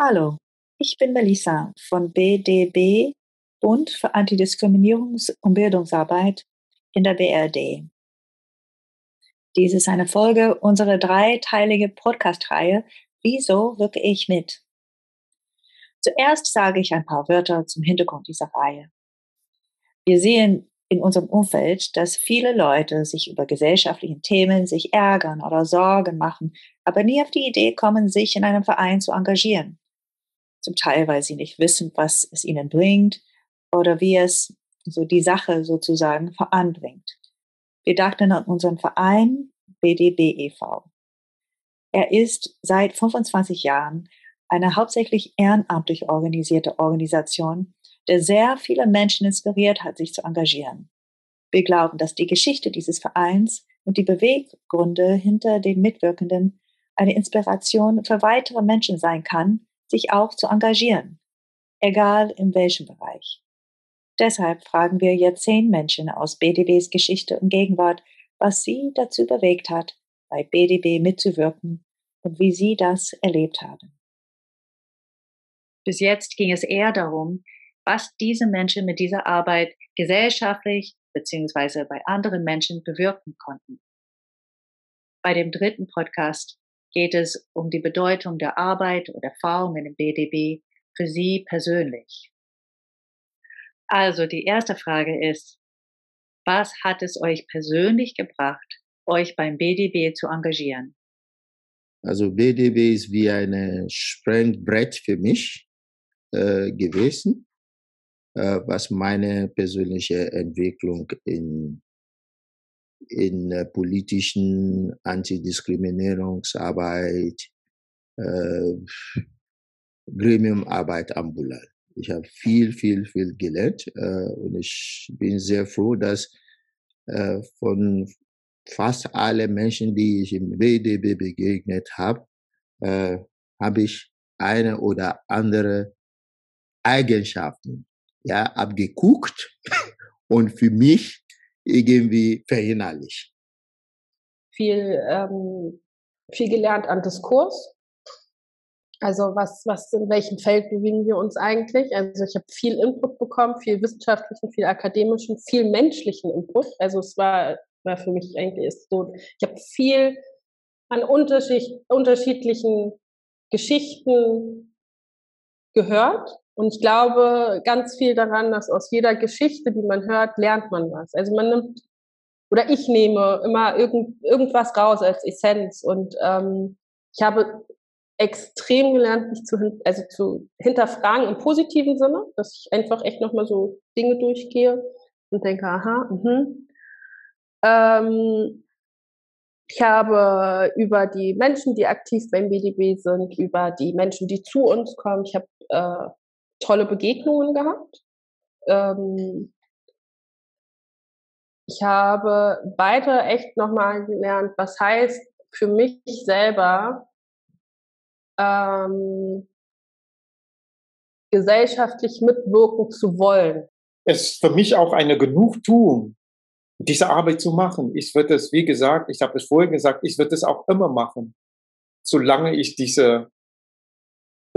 Hallo, ich bin Melissa von BDB, Bund für Antidiskriminierungs- und Bildungsarbeit in der BRD. Dies ist eine Folge unserer dreiteilige Podcast-Reihe Wieso wirke ich mit? Zuerst sage ich ein paar Wörter zum Hintergrund dieser Reihe. Wir sehen in unserem Umfeld, dass viele Leute sich über gesellschaftliche Themen sich ärgern oder Sorgen machen, aber nie auf die Idee kommen, sich in einem Verein zu engagieren zum Teil, weil sie nicht wissen, was es ihnen bringt oder wie es so die Sache sozusagen voranbringt. Wir dachten an unseren Verein BDB e.V. Er ist seit 25 Jahren eine hauptsächlich ehrenamtlich organisierte Organisation, der sehr viele Menschen inspiriert hat, sich zu engagieren. Wir glauben, dass die Geschichte dieses Vereins und die Beweggründe hinter den Mitwirkenden eine Inspiration für weitere Menschen sein kann, sich auch zu engagieren, egal in welchem Bereich. Deshalb fragen wir jetzt zehn Menschen aus BDBs Geschichte und Gegenwart, was sie dazu bewegt hat, bei BDB mitzuwirken und wie sie das erlebt haben. Bis jetzt ging es eher darum, was diese Menschen mit dieser Arbeit gesellschaftlich bzw. bei anderen Menschen bewirken konnten. Bei dem dritten Podcast geht es um die Bedeutung der Arbeit und Erfahrungen im BDB für Sie persönlich. Also die erste Frage ist, was hat es euch persönlich gebracht, euch beim BDB zu engagieren? Also BDB ist wie ein Sprengbrett für mich äh, gewesen, äh, was meine persönliche Entwicklung in in äh, politischen Antidiskriminierungsarbeit, äh, Gremiumarbeit ambulant. Ich habe viel, viel, viel gelernt äh, und ich bin sehr froh, dass äh, von fast allen Menschen, die ich im BDB begegnet habe, äh, habe ich eine oder andere Eigenschaften ja, abgeguckt und für mich irgendwie verinnerlicht. Viel, ähm, viel gelernt an Diskurs. Also was, was, in welchem Feld bewegen wir uns eigentlich? Also ich habe viel Input bekommen, viel wissenschaftlichen, viel akademischen, viel menschlichen Input. Also es war, war für mich eigentlich ist so, ich habe viel an unterschied, unterschiedlichen Geschichten gehört und ich glaube ganz viel daran, dass aus jeder Geschichte, die man hört, lernt man was. Also man nimmt, oder ich nehme immer irgend, irgendwas raus als Essenz. Und ähm, ich habe extrem gelernt, mich zu, also zu hinterfragen im positiven Sinne, dass ich einfach echt nochmal so Dinge durchgehe und denke, aha, mhm. Ähm, ich habe über die Menschen, die aktiv beim BDB sind, über die Menschen, die zu uns kommen, ich habe äh, tolle Begegnungen gehabt. Ähm, ich habe weiter echt nochmal gelernt, was heißt für mich selber ähm, gesellschaftlich mitwirken zu wollen. Es ist für mich auch eine Genugtuung, diese Arbeit zu machen. Ich würde es, wie gesagt, ich habe es vorher gesagt, ich würde es auch immer machen, solange ich diese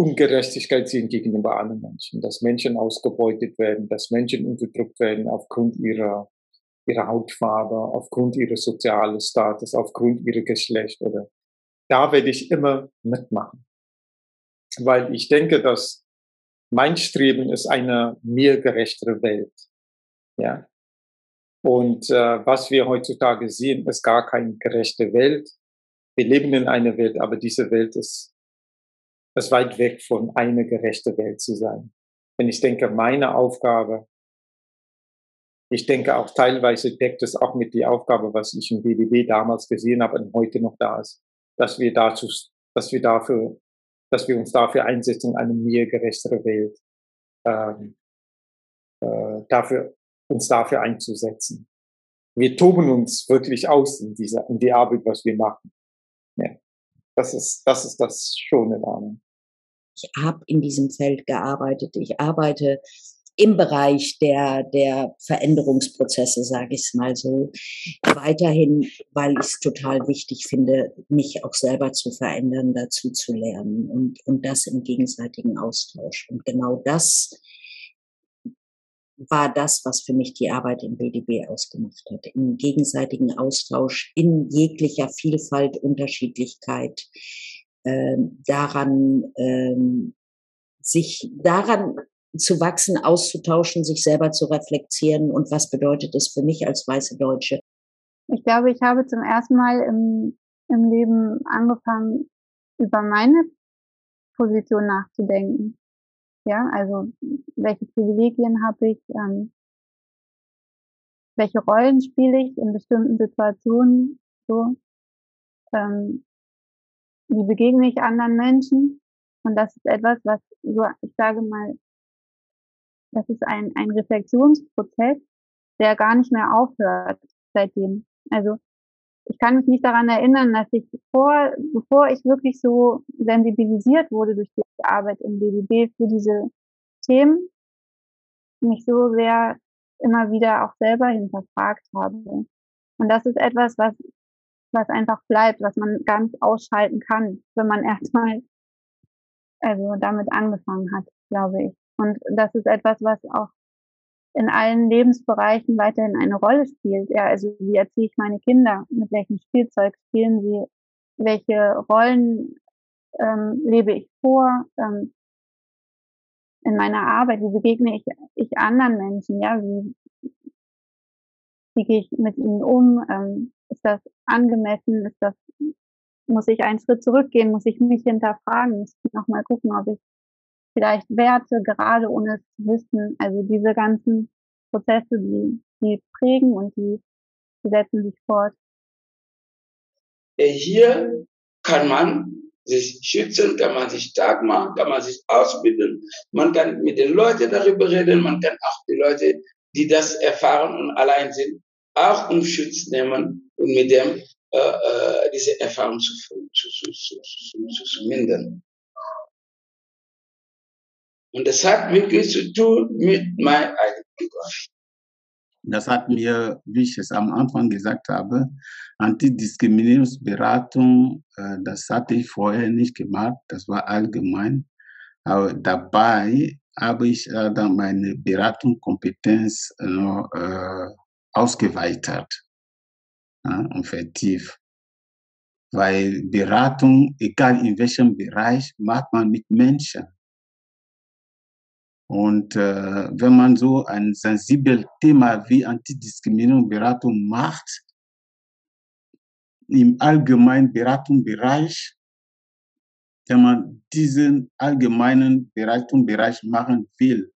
Ungerechtigkeit sehen gegenüber anderen Menschen, dass Menschen ausgebeutet werden, dass Menschen unterdrückt werden aufgrund ihrer, ihrer Hautfarbe, aufgrund ihres sozialen Status, aufgrund ihrer Geschlecht oder da werde ich immer mitmachen. Weil ich denke, dass mein Streben ist eine mir gerechtere Welt. Ja. Und äh, was wir heutzutage sehen, ist gar keine gerechte Welt. Wir leben in einer Welt, aber diese Welt ist es weit weg von eine gerechte Welt zu sein. Denn ich denke, meine Aufgabe, ich denke auch teilweise deckt es auch mit die Aufgabe, was ich im BDB damals gesehen habe und heute noch da ist, dass wir dazu, dass wir dafür, dass wir uns dafür einsetzen, eine mir gerechtere Welt, ähm, äh, dafür, uns dafür einzusetzen. Wir toben uns wirklich aus in dieser, in die Arbeit, was wir machen. Ja. Das ist, das ist das Schöne daran. Ich habe in diesem Feld gearbeitet. Ich arbeite im Bereich der, der Veränderungsprozesse, sage ich es mal so, weiterhin, weil ich es total wichtig finde, mich auch selber zu verändern, dazu zu lernen und, und das im gegenseitigen Austausch. Und genau das war das, was für mich die Arbeit im BDB ausgemacht hat. Im gegenseitigen Austausch, in jeglicher Vielfalt, Unterschiedlichkeit, äh, daran, äh, sich daran zu wachsen, auszutauschen, sich selber zu reflektieren und was bedeutet es für mich als weiße Deutsche. Ich glaube, ich habe zum ersten Mal im, im Leben angefangen, über meine Position nachzudenken. Ja, also welche Privilegien habe ich, ähm, welche Rollen spiele ich in bestimmten Situationen, so, ähm, wie begegne ich anderen Menschen. Und das ist etwas, was so, ich sage mal, das ist ein, ein Reflexionsprozess, der gar nicht mehr aufhört seitdem. Also ich kann mich nicht daran erinnern, dass ich vor, bevor ich wirklich so sensibilisiert wurde durch die Arbeit im BBB für diese Themen, mich so sehr immer wieder auch selber hinterfragt habe. Und das ist etwas, was, was einfach bleibt, was man nicht ausschalten kann, wenn man erstmal also damit angefangen hat, glaube ich. Und das ist etwas, was auch in allen Lebensbereichen weiterhin eine Rolle spielt. Ja, also wie erziehe ich meine Kinder? Mit welchem Spielzeug spielen sie? Welche Rollen ähm, lebe ich vor? Ähm, in meiner Arbeit, wie begegne ich, ich anderen Menschen? Ja, wie, wie gehe ich mit ihnen um? Ähm, ist das angemessen? Ist das, muss ich einen Schritt zurückgehen? Muss ich mich hinterfragen? Muss ich nochmal gucken, ob ich vielleicht Werte, gerade ohne es zu wissen. Also diese ganzen Prozesse, die, die prägen und die, die setzen sich fort. Hier kann man sich schützen, kann man sich stark machen, kann man sich ausbilden. Man kann mit den Leuten darüber reden, man kann auch die Leute, die das erfahren und allein sind, auch um Schutz nehmen und mit dem äh, äh diese Erfahrung zu, zu, zu, zu, zu, mindern. Und das hat wirklich zu tun mit meinem eigenen Gott. Das hat mir, wie ich es am Anfang gesagt habe, Antidiskriminierungsberatung, äh, das hatte ich vorher nicht gemacht, das war allgemein. Aber dabei habe ich äh, dann meine Beratungskompetenz äh, ausgeweitet und vertieft. Weil Beratung, egal in welchem Bereich, macht man mit Menschen. Und äh, wenn man so ein sensibles Thema wie Antidiskriminierungsberatung macht, im allgemeinen Beratungsbereich, wenn man diesen allgemeinen Beratungsbereich machen will,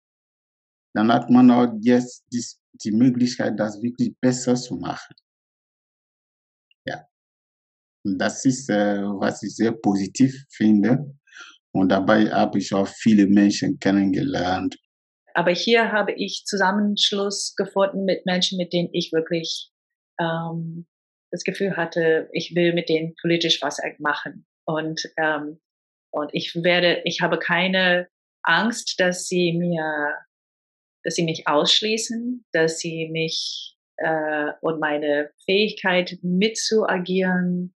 dann hat man auch jetzt die, die Möglichkeit, das wirklich besser zu machen. Ja. Und das ist, äh, was ich sehr positiv finde. Und dabei habe ich auch viele Menschen kennengelernt. Aber hier habe ich Zusammenschluss gefunden mit Menschen, mit denen ich wirklich ähm, das Gefühl hatte, ich will mit denen politisch was machen. Und, ähm, und ich werde, ich habe keine Angst, dass sie mir, dass sie mich ausschließen, dass sie mich äh, und meine Fähigkeit mitzuagieren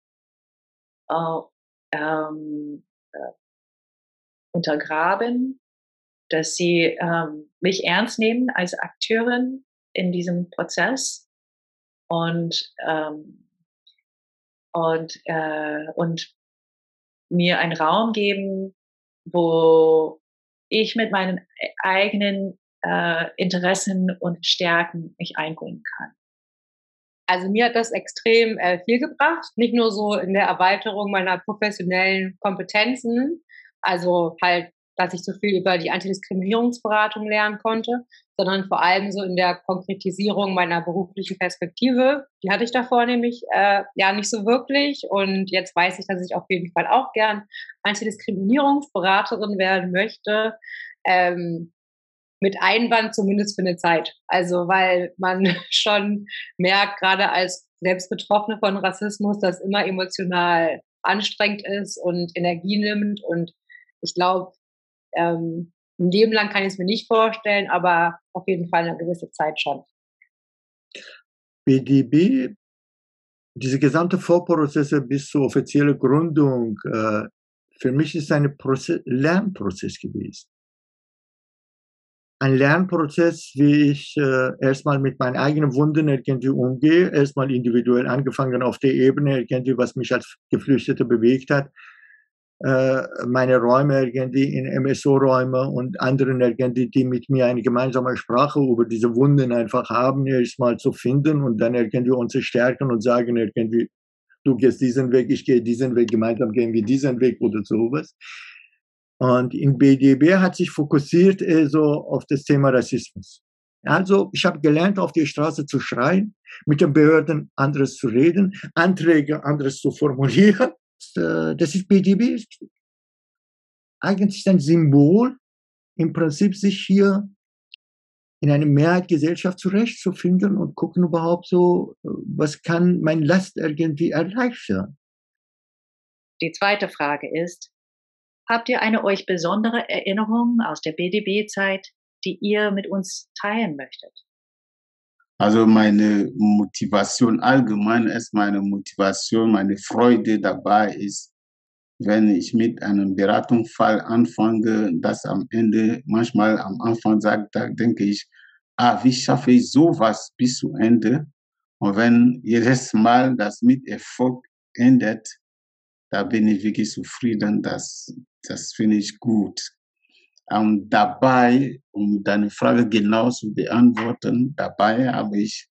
äh, ähm, äh, untergraben, dass sie ähm, mich ernst nehmen als Akteurin in diesem Prozess und ähm, und äh, und mir einen Raum geben, wo ich mit meinen eigenen äh, Interessen und Stärken mich einbringen kann. Also mir hat das extrem äh, viel gebracht, nicht nur so in der Erweiterung meiner professionellen Kompetenzen, also halt, dass ich so viel über die Antidiskriminierungsberatung lernen konnte, sondern vor allem so in der Konkretisierung meiner beruflichen Perspektive. Die hatte ich davor nämlich äh, ja nicht so wirklich. Und jetzt weiß ich, dass ich auf jeden Fall auch gern Antidiskriminierungsberaterin werden möchte. Ähm, mit Einwand zumindest für eine Zeit. Also weil man schon merkt, gerade als Selbstbetroffene von Rassismus, dass immer emotional anstrengend ist und Energie nimmt und ich glaube, ähm, ein Leben lang kann ich es mir nicht vorstellen, aber auf jeden Fall eine gewisse Zeit schon. BDB, diese gesamte Vorprozesse bis zur offiziellen Gründung, äh, für mich ist ein Prozess, Lernprozess gewesen. Ein Lernprozess, wie ich äh, erstmal mit meinen eigenen Wunden irgendwie umgehe, erstmal individuell angefangen auf der Ebene, irgendwie was mich als Geflüchtete bewegt hat, meine Räume irgendwie in MSO-Räume und anderen irgendwie, die mit mir eine gemeinsame Sprache über diese Wunden einfach haben, erstmal zu finden und dann irgendwie uns stärken und sagen irgendwie, du gehst diesen Weg, ich gehe diesen Weg, gemeinsam gehen wir diesen Weg oder sowas. Und in BDB hat sich fokussiert äh, so auf das Thema Rassismus. Also ich habe gelernt, auf die Straße zu schreien, mit den Behörden anderes zu reden, Anträge anderes zu formulieren äh, das ist BDB, eigentlich ein Symbol, im Prinzip sich hier in einer Mehrheitsgesellschaft zurechtzufinden und gucken überhaupt so, äh, was kann mein Last irgendwie erleichtern. Die zweite Frage ist, habt ihr eine euch besondere Erinnerung aus der BDB-Zeit, die ihr mit uns teilen möchtet? Also meine Motivation allgemein ist meine Motivation, meine Freude dabei ist, wenn ich mit einem Beratungsfall anfange, dass am Ende, manchmal am Anfang sagt, da denke ich, ah, wie schaffe ich sowas bis zu Ende? Und wenn jedes Mal das mit Erfolg endet, da bin ich wirklich zufrieden, das, das finde ich gut. Und dabei, um deine Frage genau zu beantworten, dabei habe ich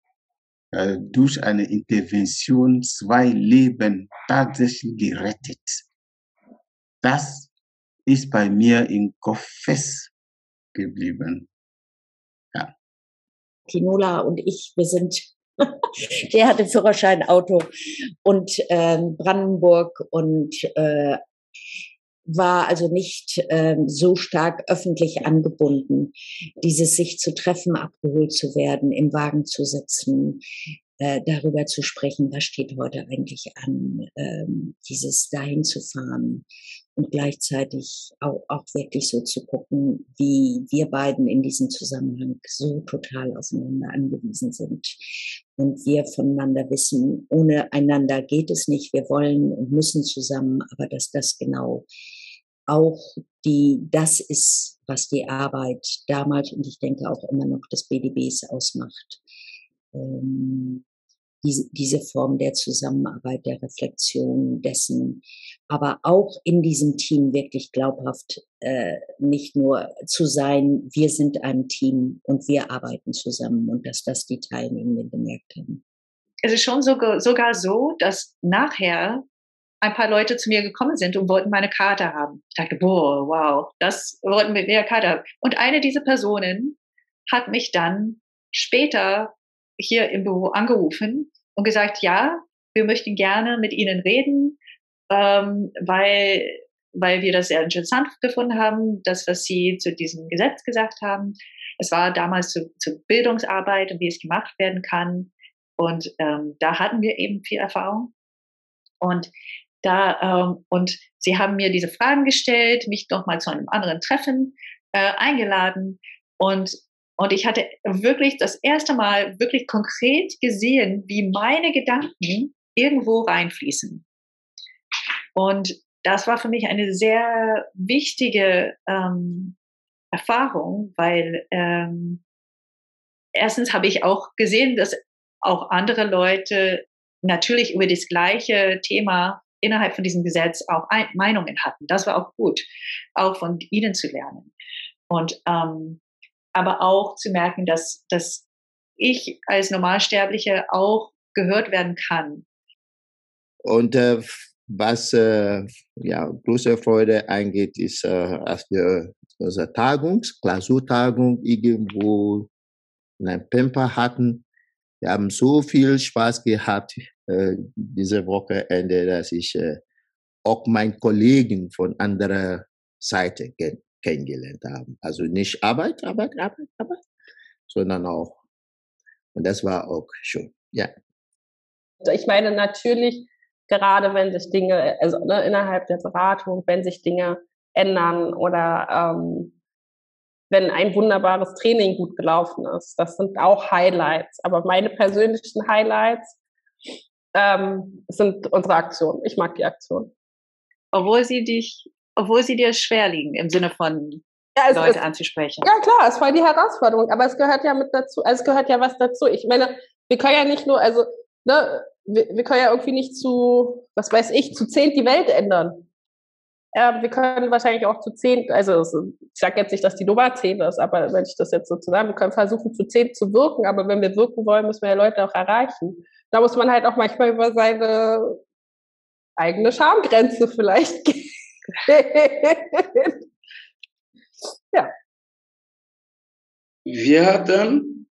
äh, durch eine Intervention zwei Leben tatsächlich gerettet. Das ist bei mir im Kopf fest geblieben. Ja. Tinola und ich, wir sind, der hatte Führerschein, Auto und ähm, Brandenburg und äh, war also nicht ähm, so stark öffentlich angebunden, dieses sich zu treffen, abgeholt zu werden, im Wagen zu sitzen, äh, darüber zu sprechen, was steht heute eigentlich an, ähm, dieses dahin zu fahren und gleichzeitig auch, auch wirklich so zu gucken, wie wir beiden in diesem Zusammenhang so total aufeinander angewiesen sind und wir voneinander wissen, ohne einander geht es nicht, wir wollen und müssen zusammen, aber dass das genau auch die, das ist, was die Arbeit damals und ich denke auch immer noch des BDBs ausmacht. Ähm, diese, diese Form der Zusammenarbeit, der Reflexion dessen, aber auch in diesem Team wirklich glaubhaft äh, nicht nur zu sein, wir sind ein Team und wir arbeiten zusammen und dass das die Teilnehmenden gemerkt haben. Es ist schon sogar, sogar so, dass nachher ein paar Leute zu mir gekommen sind und wollten meine Karte haben. Ich dachte, boah, wow, das wollten wir mit der Karte haben. Und eine dieser Personen hat mich dann später hier im Büro angerufen und gesagt, ja, wir möchten gerne mit Ihnen reden, ähm, weil, weil wir das sehr interessant gefunden haben, das, was Sie zu diesem Gesetz gesagt haben. Es war damals zu, zu Bildungsarbeit und wie es gemacht werden kann. Und ähm, da hatten wir eben viel Erfahrung. Und da, ähm, und sie haben mir diese Fragen gestellt, mich nochmal zu einem anderen Treffen äh, eingeladen. Und, und ich hatte wirklich das erste Mal wirklich konkret gesehen, wie meine Gedanken irgendwo reinfließen. Und das war für mich eine sehr wichtige ähm, Erfahrung, weil ähm, erstens habe ich auch gesehen, dass auch andere Leute natürlich über das gleiche Thema innerhalb von diesem Gesetz auch ein, Meinungen hatten. Das war auch gut, auch von ihnen zu lernen. Und ähm, aber auch zu merken, dass, dass ich als Normalsterbliche auch gehört werden kann. Und äh, was äh, ja, große Freude angeht, ist, äh, als wir unsere Tagungs-, Klausurtagung irgendwo in einem Pemper hatten. Wir haben so viel Spaß gehabt äh, diese Wochenende, dass ich äh, auch meinen Kollegen von anderer Seite kenn kennengelernt habe. Also nicht Arbeit, Arbeit, Arbeit, Arbeit, sondern auch. Und das war auch schön, ja. Also ich meine natürlich, gerade wenn sich Dinge, also ne, innerhalb der Beratung, wenn sich Dinge ändern oder ähm, wenn ein wunderbares Training gut gelaufen ist. Das sind auch Highlights. Aber meine persönlichen Highlights ähm, sind unsere Aktionen. Ich mag die Aktion. Obwohl sie dich, obwohl sie dir schwer liegen im Sinne von ja, Leute ist, anzusprechen. Ja, klar, es war die Herausforderung, aber es gehört ja mit dazu, also es gehört ja was dazu. Ich meine, wir können ja nicht nur, also, ne, wir, wir können ja irgendwie nicht zu, was weiß ich, zu zehn die Welt ändern. Ähm, wir können wahrscheinlich auch zu zehn, also ich sage jetzt nicht, dass die Nummer zehn ist, aber wenn ich das jetzt so zusammen, wir können versuchen zu zehn zu wirken, aber wenn wir wirken wollen, müssen wir ja Leute auch erreichen. Da muss man halt auch manchmal über seine eigene Schamgrenze vielleicht gehen. ja. Wir hatten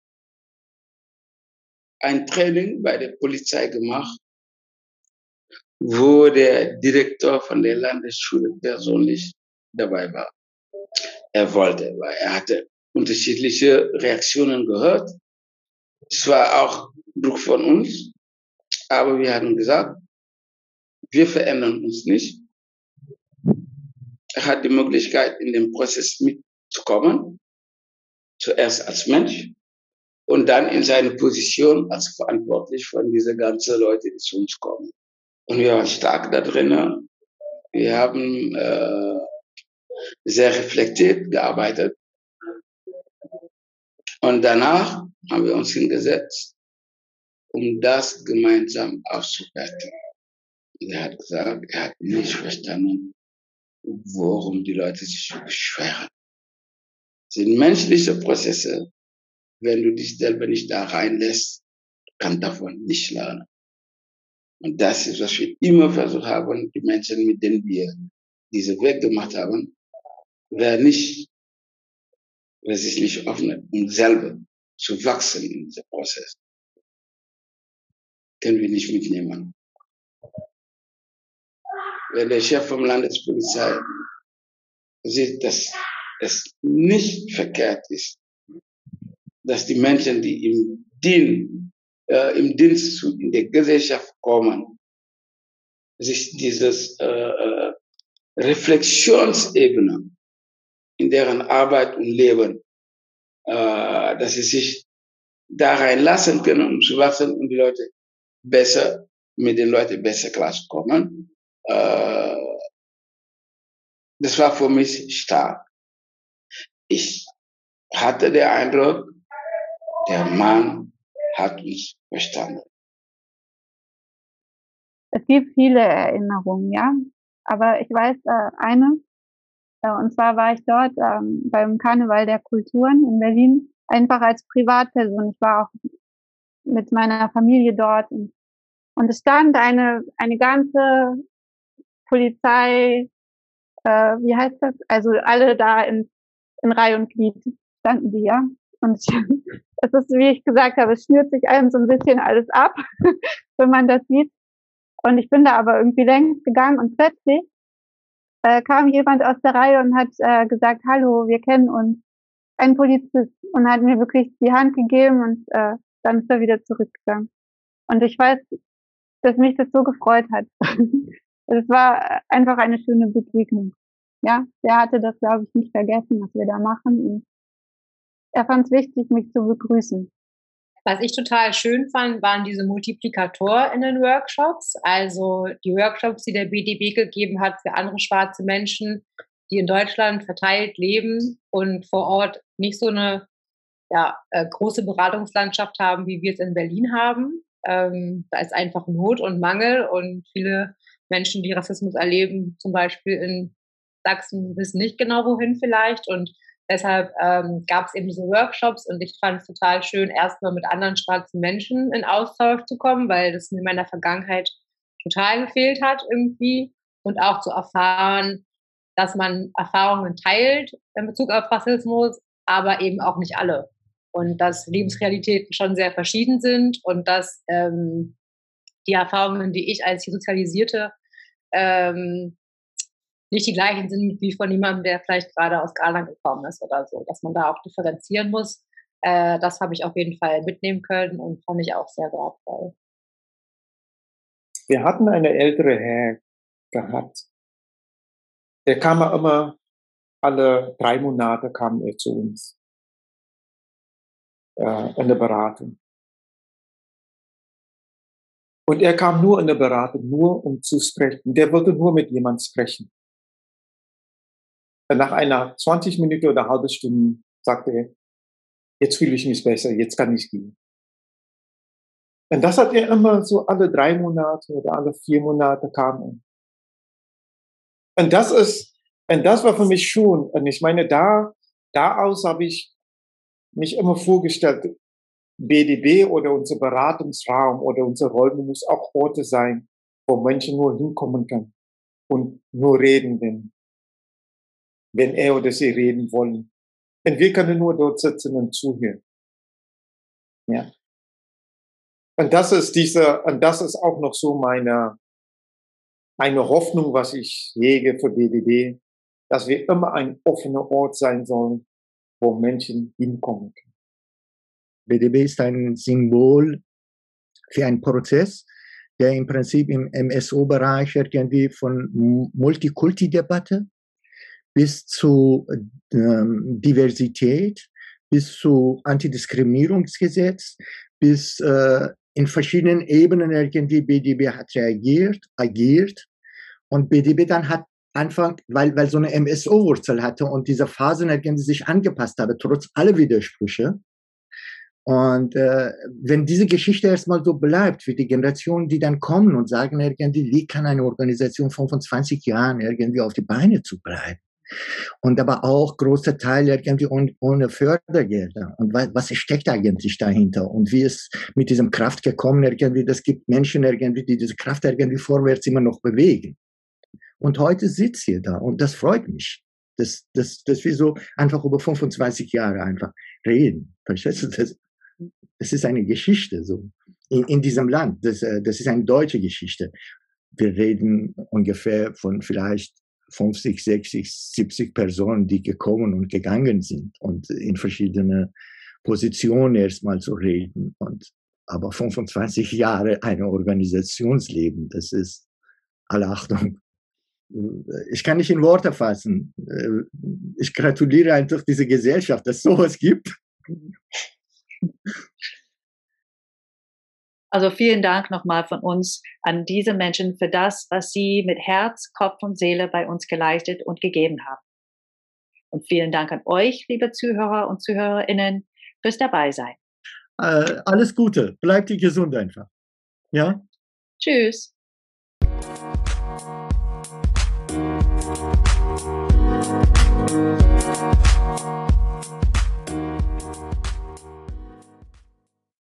ein Training bei der Polizei gemacht wo der Direktor von der Landesschule persönlich dabei war. Er wollte, weil er hatte unterschiedliche Reaktionen gehört. Es war auch Druck von uns, aber wir hatten gesagt, wir verändern uns nicht. Er hat die Möglichkeit, in den Prozess mitzukommen, zuerst als Mensch und dann in seine Position als verantwortlich von dieser ganzen Leute, die zu uns kommen. Und wir waren stark da drin. Wir haben äh, sehr reflektiert gearbeitet. Und danach haben wir uns hingesetzt, um das gemeinsam auszuwerten. er hat gesagt, er hat nicht verstanden, worum die Leute sich beschweren. Das sind menschliche Prozesse. Wenn du dich selber nicht da reinlässt, kann davon nicht lernen. Und das ist, was wir immer versucht haben, die Menschen, mit denen wir diese Weg gemacht haben, wer nicht, wer sich nicht öffnet, um selber zu wachsen in diesem Prozess, können wir nicht mitnehmen. Wenn der Chef vom Landespolizei sieht, dass es nicht verkehrt ist, dass die Menschen, die ihm dienen, äh, im Dienst in der Gesellschaft kommen, sich dieses äh, äh, Reflexionsebene in deren Arbeit und Leben, äh, dass sie sich da reinlassen können, um zu wachsen und die Leute besser, mit den Leuten besser klarzukommen. Äh, das war für mich stark. Ich hatte den Eindruck, der Mann hat uns verstanden. Es gibt viele Erinnerungen, ja. Aber ich weiß äh, eine, und zwar war ich dort ähm, beim Karneval der Kulturen in Berlin, einfach als Privatperson. Ich war auch mit meiner Familie dort und, und es stand eine, eine ganze Polizei, äh, wie heißt das? Also alle da in, in Reihe und Glied standen die, ja. Und es ist, wie ich gesagt habe, es schnürt sich einem so ein bisschen alles ab, wenn man das sieht. Und ich bin da aber irgendwie längst gegangen und plötzlich äh, kam jemand aus der Reihe und hat äh, gesagt, hallo, wir kennen uns. Ein Polizist und hat mir wirklich die Hand gegeben und äh, dann ist er wieder zurückgegangen. Und ich weiß, dass mich das so gefreut hat. Es war einfach eine schöne Begegnung. Ja, der hatte das, glaube ich, nicht vergessen, was wir da machen. Und er fand es wichtig, mich zu begrüßen. Was ich total schön fand, waren diese Multiplikatoren in den Workshops. Also die Workshops, die der BDB gegeben hat für andere schwarze Menschen, die in Deutschland verteilt leben und vor Ort nicht so eine ja, äh, große Beratungslandschaft haben, wie wir es in Berlin haben. Ähm, da ist einfach Not und Mangel und viele Menschen, die Rassismus erleben, zum Beispiel in Sachsen, wissen nicht genau wohin vielleicht und Deshalb ähm, gab es eben so Workshops und ich fand es total schön, erstmal mit anderen schwarzen Menschen in Austausch zu kommen, weil das mir in meiner Vergangenheit total gefehlt hat irgendwie und auch zu erfahren, dass man Erfahrungen teilt in Bezug auf Rassismus, aber eben auch nicht alle. Und dass Lebensrealitäten schon sehr verschieden sind und dass ähm, die Erfahrungen, die ich als Sozialisierte ähm, nicht die gleichen sind wie von jemandem, der vielleicht gerade aus Ghana gekommen ist oder so, dass man da auch differenzieren muss. Äh, das habe ich auf jeden Fall mitnehmen können und fand ich auch sehr wertvoll. Wir hatten eine ältere Herr gehabt. Der kam immer alle drei Monate kam er zu uns äh, in der Beratung. Und er kam nur in der Beratung, nur um zu sprechen. Der wollte nur mit jemand sprechen. Nach einer 20 Minuten oder eine halbe Stunde sagte er, jetzt fühle ich mich besser, jetzt kann ich gehen. Und das hat er immer so alle drei Monate oder alle vier Monate kam er. Und das ist, und das war für mich schon, und ich meine, da, da aus habe ich mich immer vorgestellt, BDB oder unser Beratungsraum oder unsere Räume muss auch Orte sein, wo Menschen nur hinkommen können und nur reden, wenn, wenn er oder sie reden wollen. Und wir können nur dort sitzen und zuhören. Ja. Und das ist diese, und das ist auch noch so meine, eine Hoffnung, was ich hege für BDB, dass wir immer ein offener Ort sein sollen, wo Menschen hinkommen können. BDB ist ein Symbol für einen Prozess, der im Prinzip im MSO-Bereich irgendwie von Multikulti-Debatte bis zu ähm, Diversität, bis zu Antidiskriminierungsgesetz, bis äh, in verschiedenen Ebenen irgendwie BDB hat reagiert, agiert und BDB dann hat Anfang, weil, weil so eine MSO-Wurzel hatte und diese Phasen irgendwie sich angepasst habe, trotz aller Widersprüche. Und äh, wenn diese Geschichte erstmal so bleibt für die Generationen, die dann kommen und sagen irgendwie, wie kann eine Organisation von 25 Jahren irgendwie auf die Beine zu bleiben? Und aber auch große Teile irgendwie ohne, Fördergelder. Und was, steckt eigentlich dahinter? Und wie ist mit diesem Kraft gekommen irgendwie? Das gibt Menschen irgendwie, die diese Kraft irgendwie vorwärts immer noch bewegen. Und heute sitzt ihr da und das freut mich. Das, das, das wir so einfach über 25 Jahre einfach reden. Verstehst du? Das, das ist eine Geschichte so in, in diesem Land. Das, äh, das ist eine deutsche Geschichte. Wir reden ungefähr von vielleicht 50, 60, 70 Personen, die gekommen und gegangen sind und in verschiedene Positionen erstmal zu reden. Und aber 25 Jahre eine Organisationsleben, das ist alle Achtung. Ich kann nicht in Worte fassen. Ich gratuliere einfach dieser Gesellschaft, dass es sowas gibt. Also vielen Dank nochmal von uns an diese Menschen für das, was sie mit Herz, Kopf und Seele bei uns geleistet und gegeben haben. Und vielen Dank an euch, liebe Zuhörer und Zuhörerinnen, fürs Dabeisein. Äh, alles Gute. Bleibt ihr gesund einfach. Ja? Tschüss.